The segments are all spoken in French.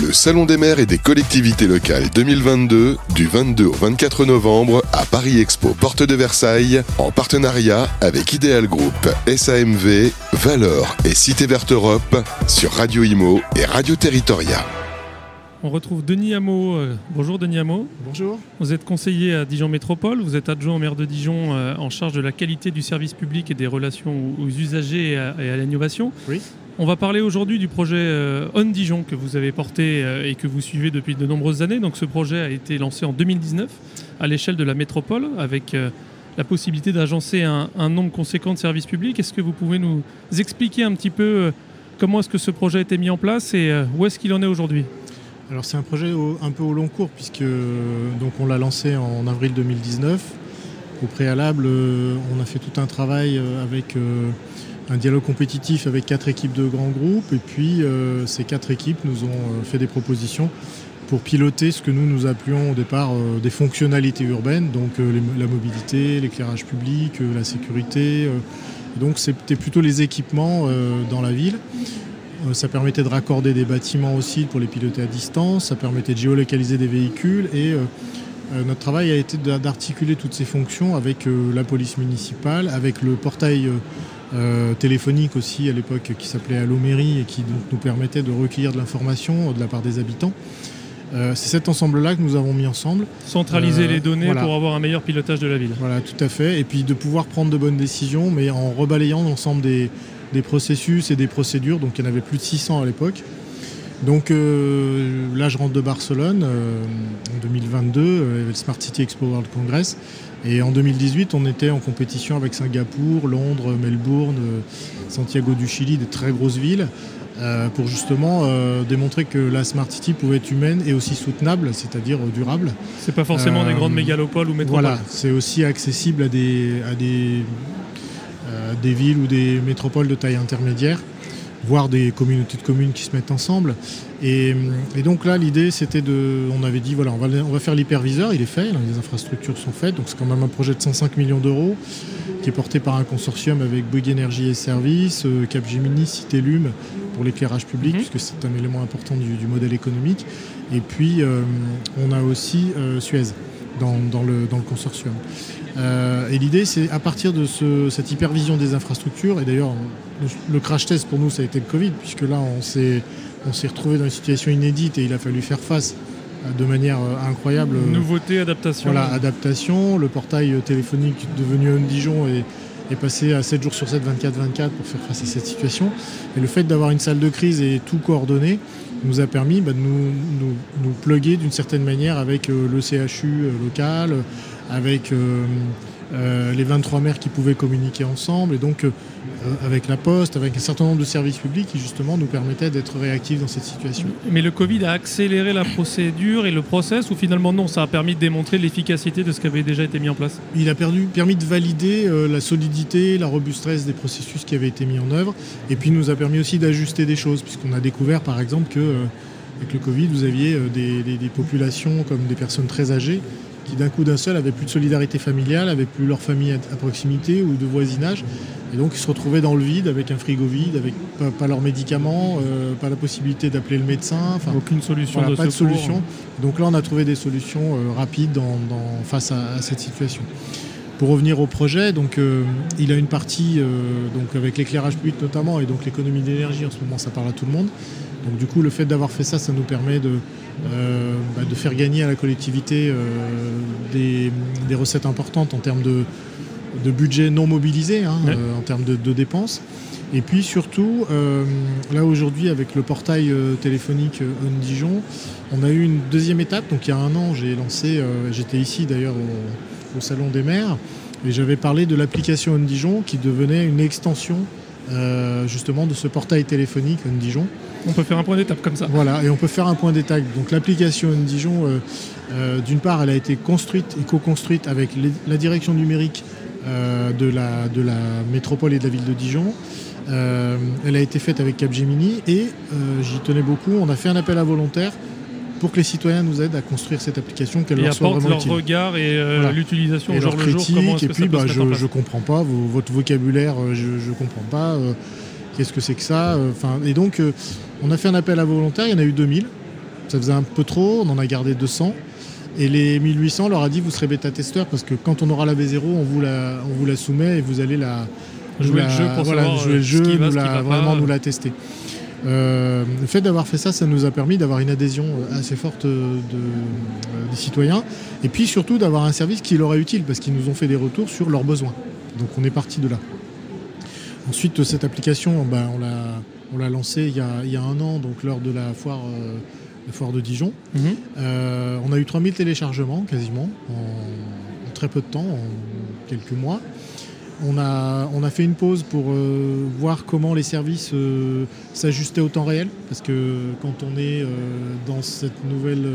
Le Salon des maires et des collectivités locales 2022 du 22 au 24 novembre à Paris Expo Porte de Versailles en partenariat avec Ideal Group, SAMV, Valor et Cité Verte Europe sur Radio Imo et Radio Territoria. On retrouve Denis Hameau. Euh, bonjour Denis Hameau. Bonjour. Vous êtes conseiller à Dijon Métropole, vous êtes adjoint au maire de Dijon euh, en charge de la qualité du service public et des relations aux usagers et à, l'innovation. Oui. On va parler aujourd'hui du projet euh, On Dijon que vous avez porté et que vous suivez depuis de nombreuses années. Donc ce projet a été lancé en 2019 à l'échelle de la métropole avec la possibilité d'agencer un, un, nombre conséquent de services publics. Est-ce que vous pouvez nous expliquer un petit peu comment est-ce que ce projet a été mis en place et où est-ce qu'il en est aujourd'hui? Alors c'est un projet un peu au long cours puisque donc on l'a lancé en avril 2019. Au préalable, euh, on a fait tout un travail euh, avec euh, un dialogue compétitif avec quatre équipes de grands groupes et puis ces quatre équipes nous ont fait des propositions pour piloter ce que nous nous appelions au départ des fonctionnalités urbaines, donc la mobilité, l'éclairage public, la sécurité. donc c'était plutôt les équipements dans la ville. Euh, ça permettait de raccorder des bâtiments aussi pour les piloter à distance, ça permettait de géolocaliser des véhicules et euh, euh, notre travail a été d'articuler toutes ces fonctions avec la police municipale, avec le portail téléphonique aussi à l'époque qui s'appelait Allo Mairie et qui nous permettait de recueillir de l'information de la part des habitants. c'est cet ensemble-là que nous avons mis ensemble. Centraliser les données pour avoir un meilleur pilotage de la ville. Voilà, tout à fait. Et puis de pouvoir prendre de bonnes décisions, mais en rebalayant l'ensemble des, des processus et des procédures. Donc il y en avait plus de 600 à l'époque. Donc euh, là, je rentre de Barcelone euh, en 2022, euh, le Smart City Expo World Congress. Et en 2018, on était en compétition avec Singapour, Londres, Melbourne, Santiago du Chili, des très grosses villes, pour justement démontrer que la Smart City pouvait être humaine et aussi soutenable, c'est-à-dire durable. C'est pas forcément des grandes mégalopoles ou métropoles. Voilà, c'est aussi accessible à des, à des euh, des villes ou des métropoles de taille intermédiaire, voire des communautés de communes qui se mettent ensemble. Et, donc là, l'idée, c'était de. On avait dit, voilà, on va, on va faire l'hyperviseur, il est fait, les infrastructures sont faites, donc c'est quand même un projet de 105 millions d'euros qui est porté par un consortium avec Bouygues Énergie et Services, euh, Capgemini, Citélum pour l'éclairage public, mhm. puisque c'est un élément important du, modèle économique. Et puis, euh, on a aussi Suez dans, le, dans le consortium. Euh, et l'idée, c'est à partir de cette hypervision des infrastructures, et d'ailleurs, le, crash test pour nous, ça a été le Covid, puisque là, on s'est, on s'est retrouvé dans une situation inédite et il a fallu faire face euh, de manière euh, incroyable. Nouveauté, adaptation. Voilà, adaptation. Le portail téléphonique devenu un Dijon est, est passé à 7 jours sur 7, 24-24 pour faire face à cette situation. Et le fait d'avoir une salle de crise et tout coordonné nous a permis bah, de nous, nous, nous pluguer d'une certaine manière avec le CHU local, avec euh, euh, les 23 maires qui pouvaient communiquer ensemble, et donc euh, avec la Poste, avec un certain nombre de services publics qui justement nous permettaient d'être réactifs dans cette situation. Mais le Covid a accéléré la procédure et le process, ou finalement non, ça a permis de démontrer l'efficacité de ce qui avait déjà été mis en place? Il a permis de valider la solidité, la robustesse des processus qui avaient été mis en œuvre, et puis nous a permis aussi d'ajuster des choses, puisqu'on a découvert par exemple que avec le Covid, vous aviez des populations comme des personnes très âgées qui d'un coup d'un seul avaient plus de solidarité familiale, avaient plus leur famille à, proximité ou de voisinage. Et donc ils se retrouvaient dans le vide avec un frigo vide, avec pas, leurs médicaments, euh, pas la possibilité d'appeler le médecin. Enfin, Aucune solution de Pas de solution. Donc là on a trouvé des solutions euh, rapides face à, cette situation. Pour revenir au projet, donc, euh, il a une partie donc, avec l'éclairage public notamment et donc l'économie d'énergie en ce moment ça parle à tout le monde. Donc du coup le fait d'avoir fait ça, ça nous permet de, euh, bah, de faire gagner à la collectivité euh, des, recettes importantes en termes de, budget non mobilisé, hein, euh, en termes de, dépenses. Et puis surtout, là aujourd'hui avec le portail téléphonique On Dijon, on a eu une deuxième étape. Donc il y a un an, j'ai lancé, j'étais ici d'ailleurs au, Salon des maires, et j'avais parlé de l'application On Dijon qui devenait une extension justement de ce portail téléphonique On Dijon. On peut faire un point d'étape comme ça. Voilà, et on peut faire un point d'étape. Donc l'application Dijon, euh, euh, d'une part, elle a été construite et co-construite avec la direction numérique euh, de, la, de la métropole et de la ville de Dijon. elle a été faite avec Capgemini et j'y tenais beaucoup. On a fait un appel à volontaires pour que les citoyens nous aident à construire cette application, qu'elle leur soit vraiment leur regard et l'utilisation au jour le jour. et puis, bah, je ne comprends pas votre vocabulaire, je ne comprends pas. Qu'est-ce que c'est que ça Enfin, Et donc, on a fait un appel à volontaires, il y en a eu 2000. Ça faisait un peu trop, on en a gardé 200. Et les 1800, on leur a dit vous serez bêta-testeur parce que quand on aura la V0, on vous la, on vous la soumet et vous allez la, jouer le jeu pour voilà, jouer le jeu, nous la, vraiment nous la tester. Euh, le fait d'avoir fait ça, ça nous a permis d'avoir une adhésion assez forte de, des citoyens et puis surtout d'avoir un service qui leur est utile parce qu'ils nous ont fait des retours sur leurs besoins. Donc on est parti de là. Ensuite, cette application, ben, on l'a lancée il y, a, il y, a, un an, donc lors de la foire la foire de Dijon. Mhm. Euh, on a eu 3000 téléchargements quasiment en, très peu de temps, en quelques mois. On a, on a fait une pause pour euh, voir comment les services euh, s'ajustaient au temps réel, parce que quand on est dans cette nouvelle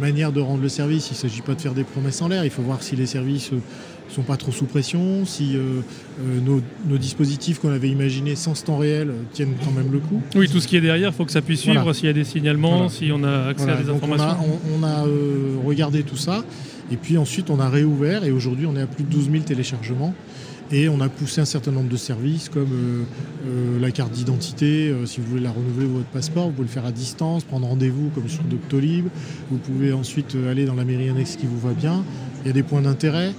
manière de rendre le service, il ne s'agit pas de faire des promesses en l'air, il faut voir si les services sont pas trop sous pression, si euh, euh, nos, dispositifs qu'on avait imaginés sans ce temps réel tiennent quand même le coup. Oui, tout ce qui est derrière, il faut que ça puisse suivre s'il y a des signalements, si on a accès à des informations. On a, euh, regardé tout ça, et puis ensuite on a réouvert, et aujourd'hui on est à plus de 12 000 téléchargements. Et on a poussé un certain nombre de services comme la carte d'identité. si vous voulez la renouveler votre passeport, vous pouvez le faire à distance, prendre rendez-vous comme sur Doctolib. Vous pouvez ensuite aller dans la mairie annexe qui vous va bien. Il y a des points d'intérêt.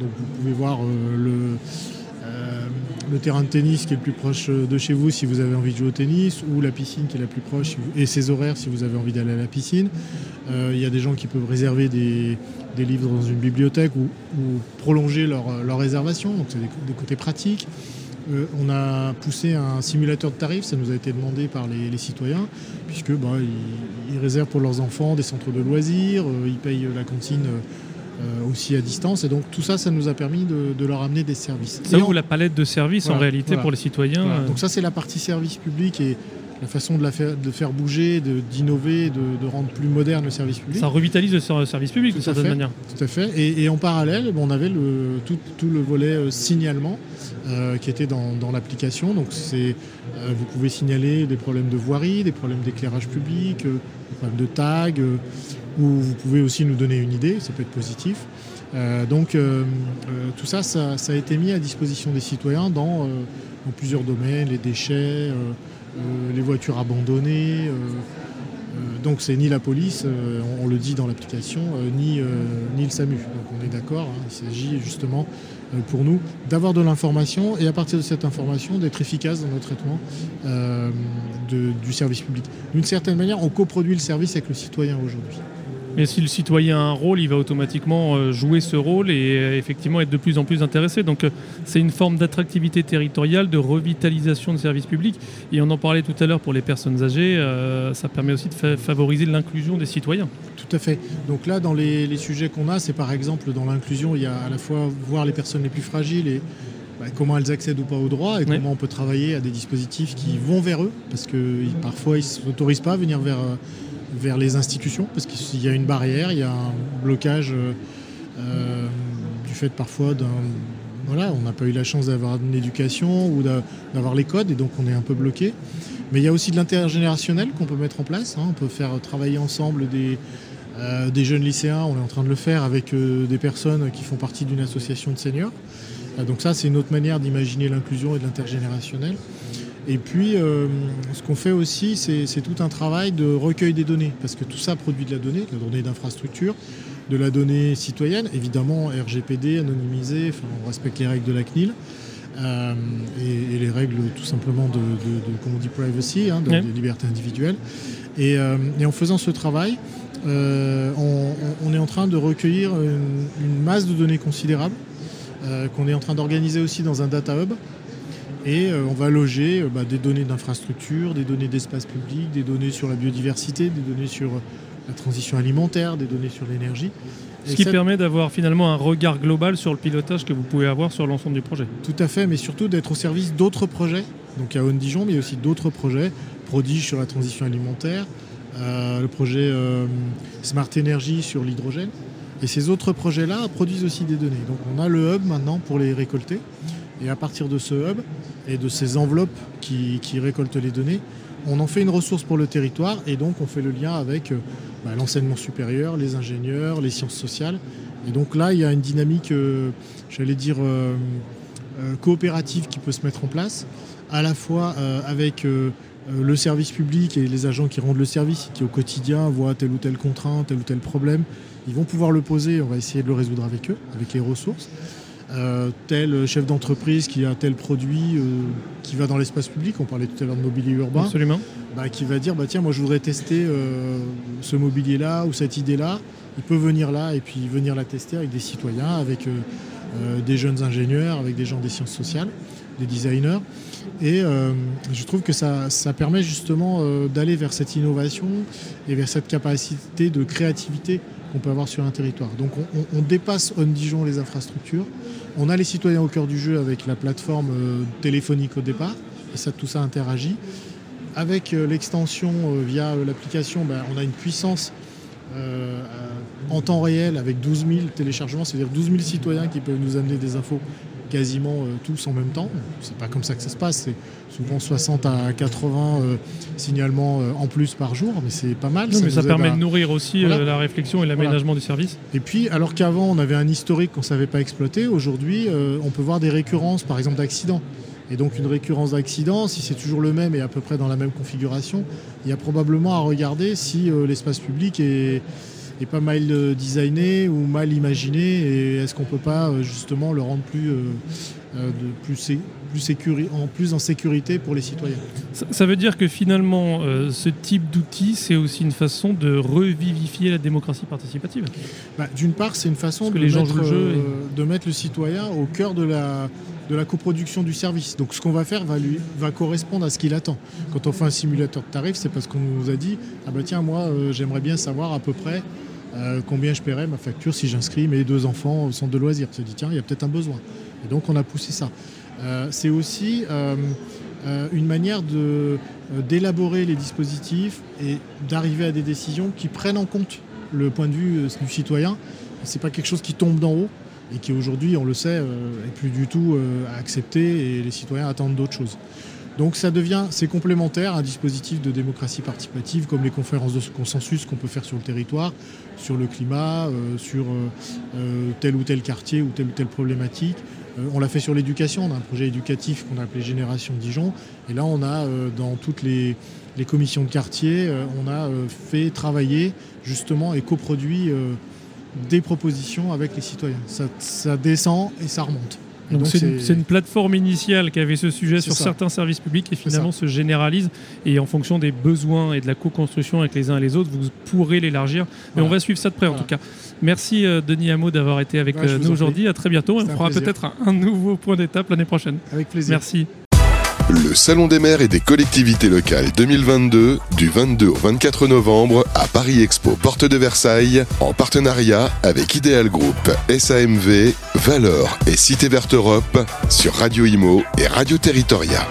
Donc vous pouvez voir euh, euh, le, terrain de tennis qui est le plus proche de chez vous si vous avez envie de jouer au tennis, ou la piscine qui est la plus proche, et ses horaires si vous avez envie d'aller à la piscine. Euh, il y a des gens qui peuvent réserver des, livres dans une bibliothèque ou, prolonger leur, réservation, donc c'est des, côtés pratiques. on a poussé un simulateur de tarifs, ça nous a été demandé par les, citoyens, puisque bah, ils, réservent pour leurs enfants des centres de loisirs, ils payent la cantine euh, aussi à distance. Et donc tout ça, ça nous a permis de, leur amener des services. Ça ouvre la palette de services en réalité pour les citoyens. Euh. Donc ça, c'est la partie service public et la façon de, la faire, de faire bouger, d'innover, de, de, rendre plus moderne le service public. Ça revitalise le service public de certaine manière. Tout à fait. Et, en parallèle, on avait le, tout, tout, le volet euh, signalement qui était dans, dans l'application. Donc c'est, vous pouvez signaler des problèmes de voirie, des problèmes d'éclairage public, des problèmes de tag ou vous pouvez aussi nous donner une idée, ça peut être positif. Euh, donc euh, euh, tout ça, ça, a été mis à disposition des citoyens dans, plusieurs domaines, les déchets, les voitures abandonnées. donc c'est ni la police, on, le dit dans l'application, ni, le SAMU. Donc on est d'accord, hein, il s'agit justement pour nous d'avoir de l'information et à partir de cette information d'être efficace dans notre traitement du service public. D'une certaine manière, on coproduit le service avec le citoyen aujourd'hui. Mais si le citoyen a un rôle, il va automatiquement euh, jouer ce rôle et euh, effectivement être de plus en plus intéressé. Donc euh, c'est une forme d'attractivité territoriale, de revitalisation de services publics. Et on en parlait tout à l'heure pour les personnes âgées, ça permet aussi de favoriser l'inclusion des citoyens. Tout à fait. Donc là, dans les, sujets qu'on a, c'est par exemple dans l'inclusion, il y a à la fois voir les personnes les plus fragiles et bah, comment elles accèdent ou pas aux droits et comment on peut travailler à des dispositifs qui vont vers eux, parce que parfois ils ne s'autorisent pas à venir vers, vers les institutions, parce qu'il y a une barrière, il y a un blocage euh, euh, du fait parfois d'un... Voilà, on n'a pas eu la chance d'avoir une éducation ou d'avoir les codes, et donc on est un peu bloqué. Mais il y a aussi de l'intergénérationnel qu'on peut mettre en place. Hein. On peut faire travailler ensemble euh, des jeunes lycéens, on est en train de le faire avec des personnes qui font partie d'une association de seniors. donc ça, c'est une autre manière d'imaginer l'inclusion et de l'intergénérationnel. Et puis, euh, ce qu'on fait aussi, c'est tout un travail de recueil des données, parce que tout ça produit de la donnée, de la donnée d'infrastructure, de la donnée citoyenne, évidemment RGPD, anonymisé, enfin, on respecte les règles de la CNIL. Euh, et, les règles tout simplement de, de, dit privacy, hein, de, liberté individuelle. Euh, et, en faisant ce travail, on, est en train de recueillir une, masse de données considérable qu'on est en train d'organiser aussi dans un data hub et euh, on va loger euh, bah, des données d'infrastructure, des données d'espace public, des données sur la biodiversité, des données sur euh, la transition alimentaire, des données sur l'énergie. Ce qui permet d'avoir finalement un regard global sur le pilotage que vous pouvez avoir sur l'ensemble du projet. Tout à fait, mais surtout d'être au service d'autres projets. Donc il y a On Dijon, mais aussi d'autres projets. Prodige sur la transition alimentaire, le projet Smart Energy sur l'hydrogène. Et ces autres projets-là produisent aussi des données. Donc on a le hub maintenant pour les récolter. Et à partir de ce hub et de ces enveloppes qui, récoltent les données, on en fait une ressource pour le territoire et donc on fait le lien avec euh, bah, l'enseignement supérieur, les ingénieurs, les sciences sociales. Et donc là, il y a une dynamique, euh, j'allais dire, euh, coopérative qui peut se mettre en place, à la fois avec le service public et les agents qui rendent le service, qui au quotidien voient telle ou telle contrainte, tel ou tel problème, ils vont pouvoir le poser, on va essayer de le résoudre avec eux, avec les ressources. Euh, tel chef d'entreprise qui a tel produit euh, qui va dans l'espace public, on parlait tout à l'heure de mobilier urbain, Absolument. Bah, qui va dire bah, tiens, moi je voudrais tester euh, ce mobilier-là ou cette idée-là. Il peut venir là et puis venir la tester avec des citoyens, avec des jeunes ingénieurs, avec des gens des sciences sociales, des designers. Et je trouve que ça, ça permet justement d'aller vers cette innovation et vers cette capacité de créativité qu'on peut avoir sur un territoire. Donc on, dépasse On Dijon les infrastructures. On a les citoyens au cœur du jeu avec la plateforme euh, téléphonique au départ, et ça tout ça interagit. Avec euh, l'extension euh, via l'application, ben, on a une puissance en temps réel avec 12 000 téléchargements, c'est-à-dire 12 000 citoyens qui peuvent nous amener des infos quasiment euh, tous en même temps. C'est pas comme ça que ça se passe, c'est souvent 60 à 80 euh, signalements euh, en plus par jour, mais c'est pas mal. ça mais ça permet de nourrir aussi la réflexion et l'aménagement du service. Et puis, alors qu'avant on avait un historique qu'on ne savait pas exploiter, aujourd'hui on peut voir des récurrences, par exemple d'accidents. Et donc une récurrence d'accident, si c'est toujours le même et à peu près dans la même configuration, il y a probablement à regarder si l'espace public est est pas mal euh, designé ou mal imaginé et est-ce qu'on peut pas euh, justement le rendre plus, euh, de, plus, plus en plus en sécurité pour les citoyens? Ça, veut dire que finalement ce type d'outil c'est aussi une façon de revivifier la démocratie participative? Bah, d'une part c'est une façon de, mettre, le de mettre le citoyen au cœur de la, de la coproduction du service. Donc ce qu'on va faire va, lui, va correspondre à ce qu'il attend. Quand on fait un simulateur de tarifs, c'est parce qu'on nous a dit Ah bah tiens, moi j'aimerais bien savoir à peu près euh, combien je paierais ma facture si j'inscris mes deux enfants au centre de loisirs? On s'est dit, tiens, il y a peut-être un besoin. Et donc, on a poussé ça. Euh, c'est aussi euh, une manière d'élaborer les dispositifs et d'arriver à des décisions qui prennent en compte le point de vue du citoyen. Ce n'est pas quelque chose qui tombe d'en haut et qui aujourd'hui, on le sait, est plus du tout accepté et les citoyens attendent d'autres choses. Donc ça devient, c'est complémentaire, un dispositif de démocratie participative comme les conférences de consensus qu'on peut faire sur le territoire, sur le climat, euh, sur euh, euh, tel ou tel quartier ou telle ou telle problématique. on l'a fait sur l'éducation, on a un projet éducatif qu'on a appelé Génération Dijon. Et là, on a dans toutes les, commissions de quartier, on a fait travailler justement et coproduit des propositions avec les citoyens. ça descend et ça remonte. Donc c'est une, plateforme initiale qui avait ce sujet sur certains services publics et finalement se généralise et en fonction des besoins et de la co-construction avec les uns et les autres, vous pourrez l'élargir. Mais on va suivre ça de près en tout cas. Merci euh, Denis Hameau d'avoir été avec euh, nous aujourd'hui. À très bientôt. On fera peut-être un, un nouveau point d'étape l'année prochaine. Avec plaisir. Merci. Le Salon des maires et des collectivités locales 2022 du 22 au 24 novembre à Paris Expo Porte de Versailles en partenariat avec Ideal Group, SAMV, Valeur et Cité Verte Europe sur Radio Imo et Radio Territoria.